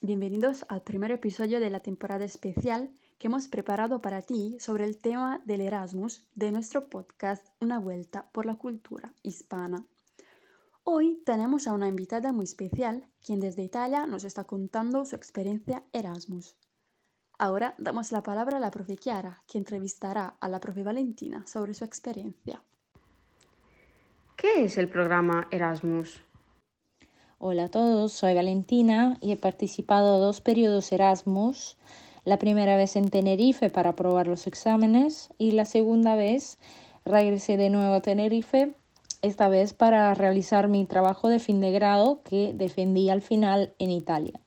bienvenidos al primer episodio de la temporada especial que hemos preparado para ti sobre el tema del Erasmus de nuestro podcast Una vuelta por la cultura hispana. Hoy tenemos a una invitada muy especial, quien desde Italia nos está contando su experiencia Erasmus. Ahora damos la palabra a la profe Chiara, que entrevistará a la profe Valentina sobre su experiencia. ¿Qué es el programa Erasmus? Hola a todos, soy Valentina y he participado dos periodos Erasmus. La primera vez en Tenerife para probar los exámenes y la segunda vez regresé de nuevo a Tenerife, esta vez para realizar mi trabajo de fin de grado que defendí al final en Italia.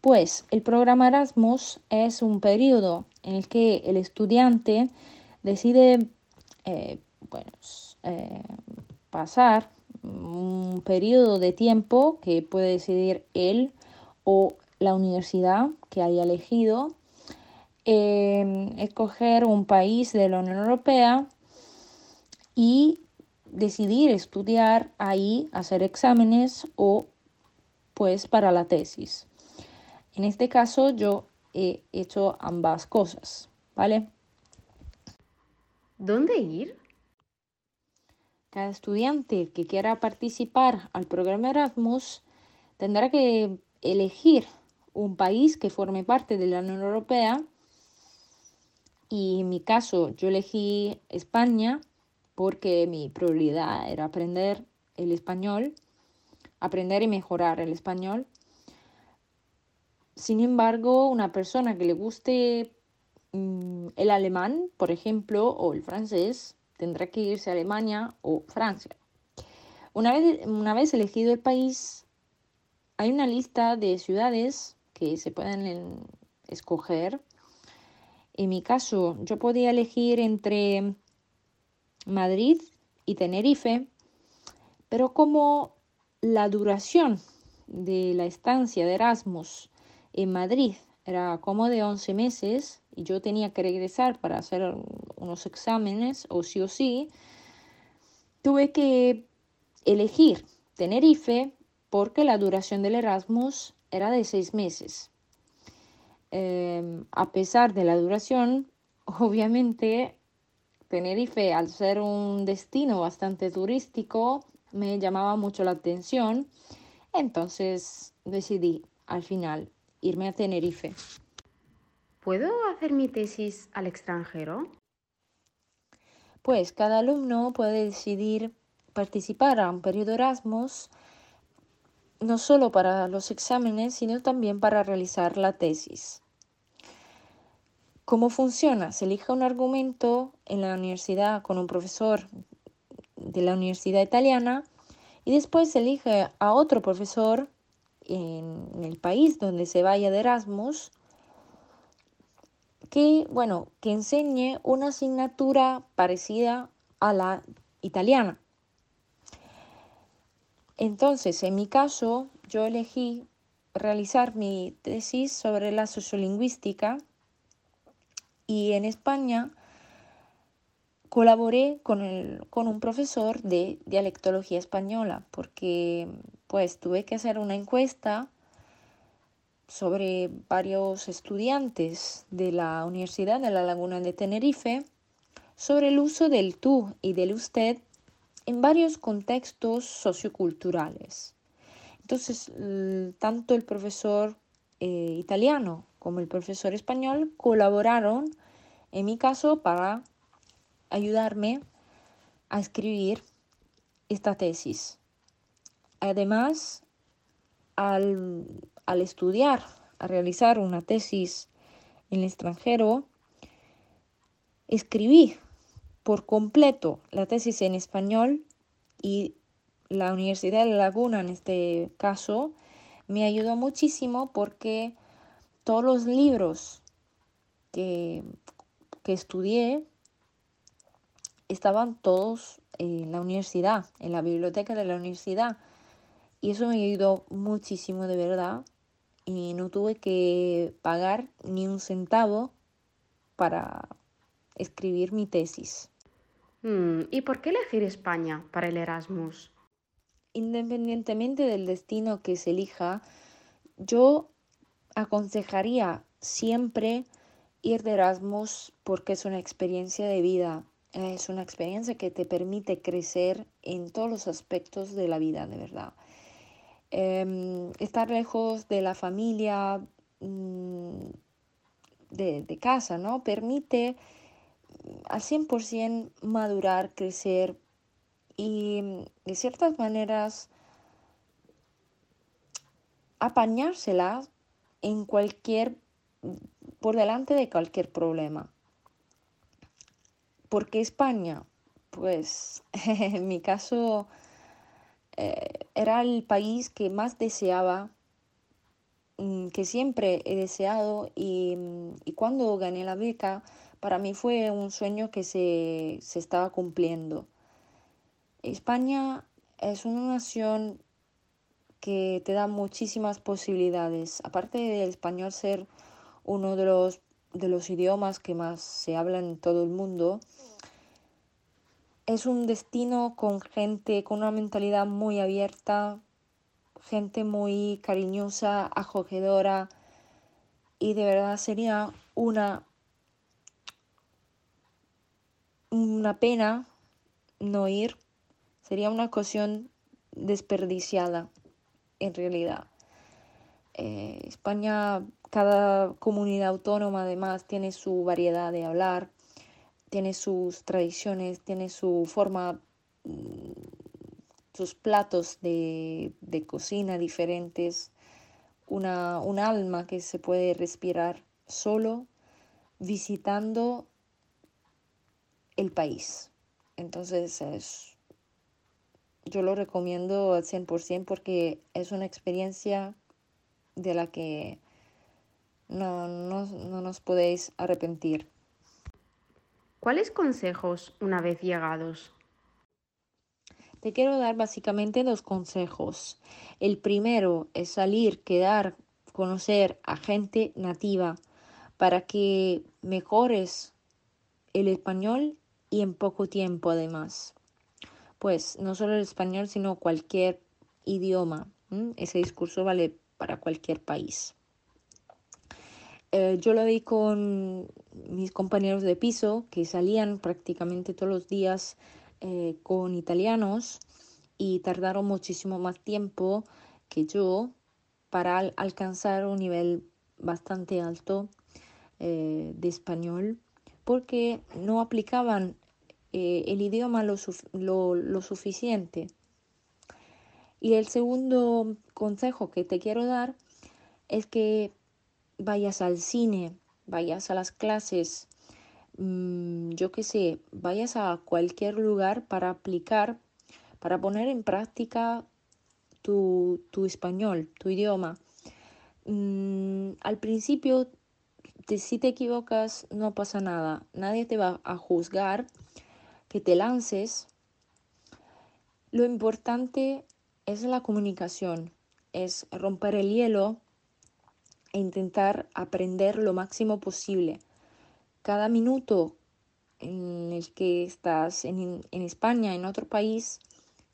Pues el programa Erasmus es un periodo en el que el estudiante decide eh, eh, pasar un periodo de tiempo que puede decidir él o la universidad que haya elegido, em, escoger un país de la Unión Europea y decidir estudiar ahí, hacer exámenes o pues para la tesis. En este caso yo he hecho ambas cosas, ¿vale? ¿Dónde ir? Cada estudiante que quiera participar al programa Erasmus tendrá que elegir un país que forme parte de la Unión Europea y en mi caso yo elegí España porque mi prioridad era aprender el español, aprender y mejorar el español. Sin embargo, una persona que le guste mm, el alemán, por ejemplo, o el francés, tendrá que irse a Alemania o Francia. Una vez, una vez elegido el país, hay una lista de ciudades que se pueden escoger. En mi caso, yo podía elegir entre Madrid y Tenerife, pero como la duración de la estancia de Erasmus en Madrid era como de 11 meses y yo tenía que regresar para hacer unos exámenes o sí o sí, tuve que elegir Tenerife porque la duración del Erasmus era de seis meses. Em, a pesar de la duración, obviamente Tenerife, al ser un destino bastante turístico, me llamaba mucho la atención. Entonces decidí al final irme a Tenerife. ¿Puedo hacer mi tesis al extranjero? Pues cada alumno puede decidir participar a un periodo Erasmus no solo para los exámenes, sino también para realizar la tesis. ¿Cómo funciona? Se elige un argumento en la universidad con un profesor de la universidad italiana y después se elige a otro profesor en el país donde se vaya de Erasmus que, bueno, que enseñe una asignatura parecida a la italiana. Entonces, en mi caso, yo elegí realizar mi tesis sobre la sociolingüística y en España colaboré con, con un profesor de dialectología española porque pues tuve que hacer una encuesta sobre varios estudiantes de la Universidad de la Laguna de Tenerife sobre el uso del tú y del usted en varios contextos socioculturales. Entonces, tanto el profesor eh, italiano como el profesor español colaboraron, en mi caso, para ayudarme a escribir esta tesis. Además, al, al estudiar, a realizar una tesis en el extranjero, escribí por completo la tesis en español y la Universidad de Laguna en este caso me ayudó muchísimo porque todos los libros que, que estudié estaban todos en la universidad, en la biblioteca de la universidad. Y eso me ayudó muchísimo de verdad. Y no tuve que pagar ni un centavo para escribir mi tesis. Mm, ¿Y por qué elegir España para el Erasmus? Independientemente del destino que se elija, yo aconsejaría siempre ir de Erasmus porque es una experiencia de vida, es una experiencia que te permite crecer en todos los aspectos de la vida, de verdad. Em, estar lejos de la familia, mm, de, de, casa, ¿no? Permite al 100% madurar, crecer y de ciertas maneras apañársela en cualquier, por delante de cualquier problema. Porque España, pues en mi caso, eh, era el país que más deseaba, mm, que siempre he deseado y, y, cuando gané la beca, para mí fue un sueño que se, se estaba cumpliendo. España es una nación que te da muchísimas posibilidades. Aparte del español ser uno de los, de los idiomas que más se hablan en todo el mundo, es un destino con gente con una mentalidad muy abierta, gente muy cariñosa, acogedora y de verdad sería una una pena no ir, sería una ocasión desperdiciada en realidad. Eh, España, cada comunidad autónoma además tiene su variedad de hablar, tiene sus tradiciones, tiene su forma, mm, sus platos de, cocina diferentes, una, un alma que se puede respirar solo visitando el país. Entonces es yo lo recomiendo al 100% porque es una experiencia de la que no, no, no nos podéis arrepentir. ¿Cuáles consejos una vez llegados? Te quiero dar básicamente dos consejos. El primero es salir, quedar, conocer a gente nativa para que mejores el español y en poco tiempo además pues no solo el español, sino cualquier idioma. Ese discurso vale para cualquier país. Eh, yo lo vi con mis compañeros de piso que salían prácticamente todos los días eh, con italianos y tardaron muchísimo más tiempo que yo para alcanzar un nivel bastante alto eh, de español porque no aplicaban el idioma lo, suficiente. Y el segundo consejo que te quiero dar es que vayas al cine, vayas a las clases, mm, yo qué sé, vayas a cualquier lugar para aplicar, para poner en práctica tu, español, tu idioma. Mm, al principio, si te equivocas, no pasa nada, nadie te va a juzgar que te lances, lo importante es la comunicación, es romper el hielo e intentar aprender lo máximo posible. Cada minuto en el que estás en, en España, en otro país,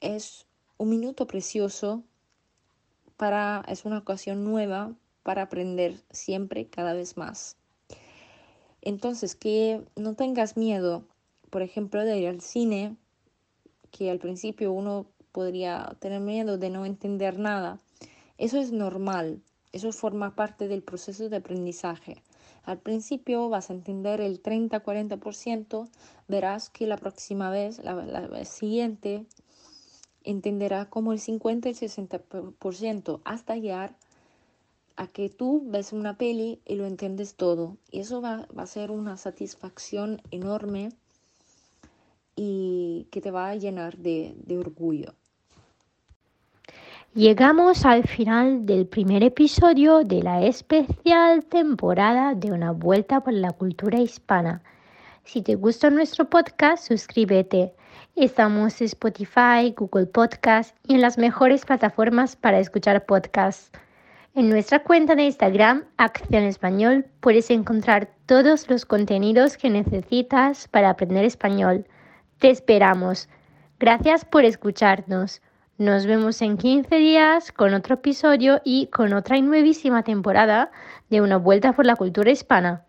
es un minuto precioso para, es una ocasión nueva para aprender siempre cada vez más. Entonces, que no tengas miedo por ejemplo, de ir al cine, que al principio uno podría tener miedo de no entender nada. Eso es normal, eso forma parte del proceso de aprendizaje. Al principio vas a entender el 30-40%, verás que la próxima vez, la, siguiente, entenderá como el 50 y 60% hasta llegar a que tú ves una peli y lo entiendes todo. Y eso va a ser una satisfacción enorme y que te va a llenar de, orgullo. Llegamos al final del primer episodio de la especial temporada de Una Vuelta por la Cultura Hispana. Si te gusta nuestro podcast, suscríbete. Estamos en Spotify, Google Podcast y en las mejores plataformas para escuchar podcasts. En nuestra cuenta de Instagram, Acción Español, puedes encontrar todos los contenidos que necesitas para aprender español. Te esperamos. Gracias por escucharnos. Nos vemos en 15 días con otro episodio y con otra nuevísima temporada de Una Vuelta por la Cultura Hispana.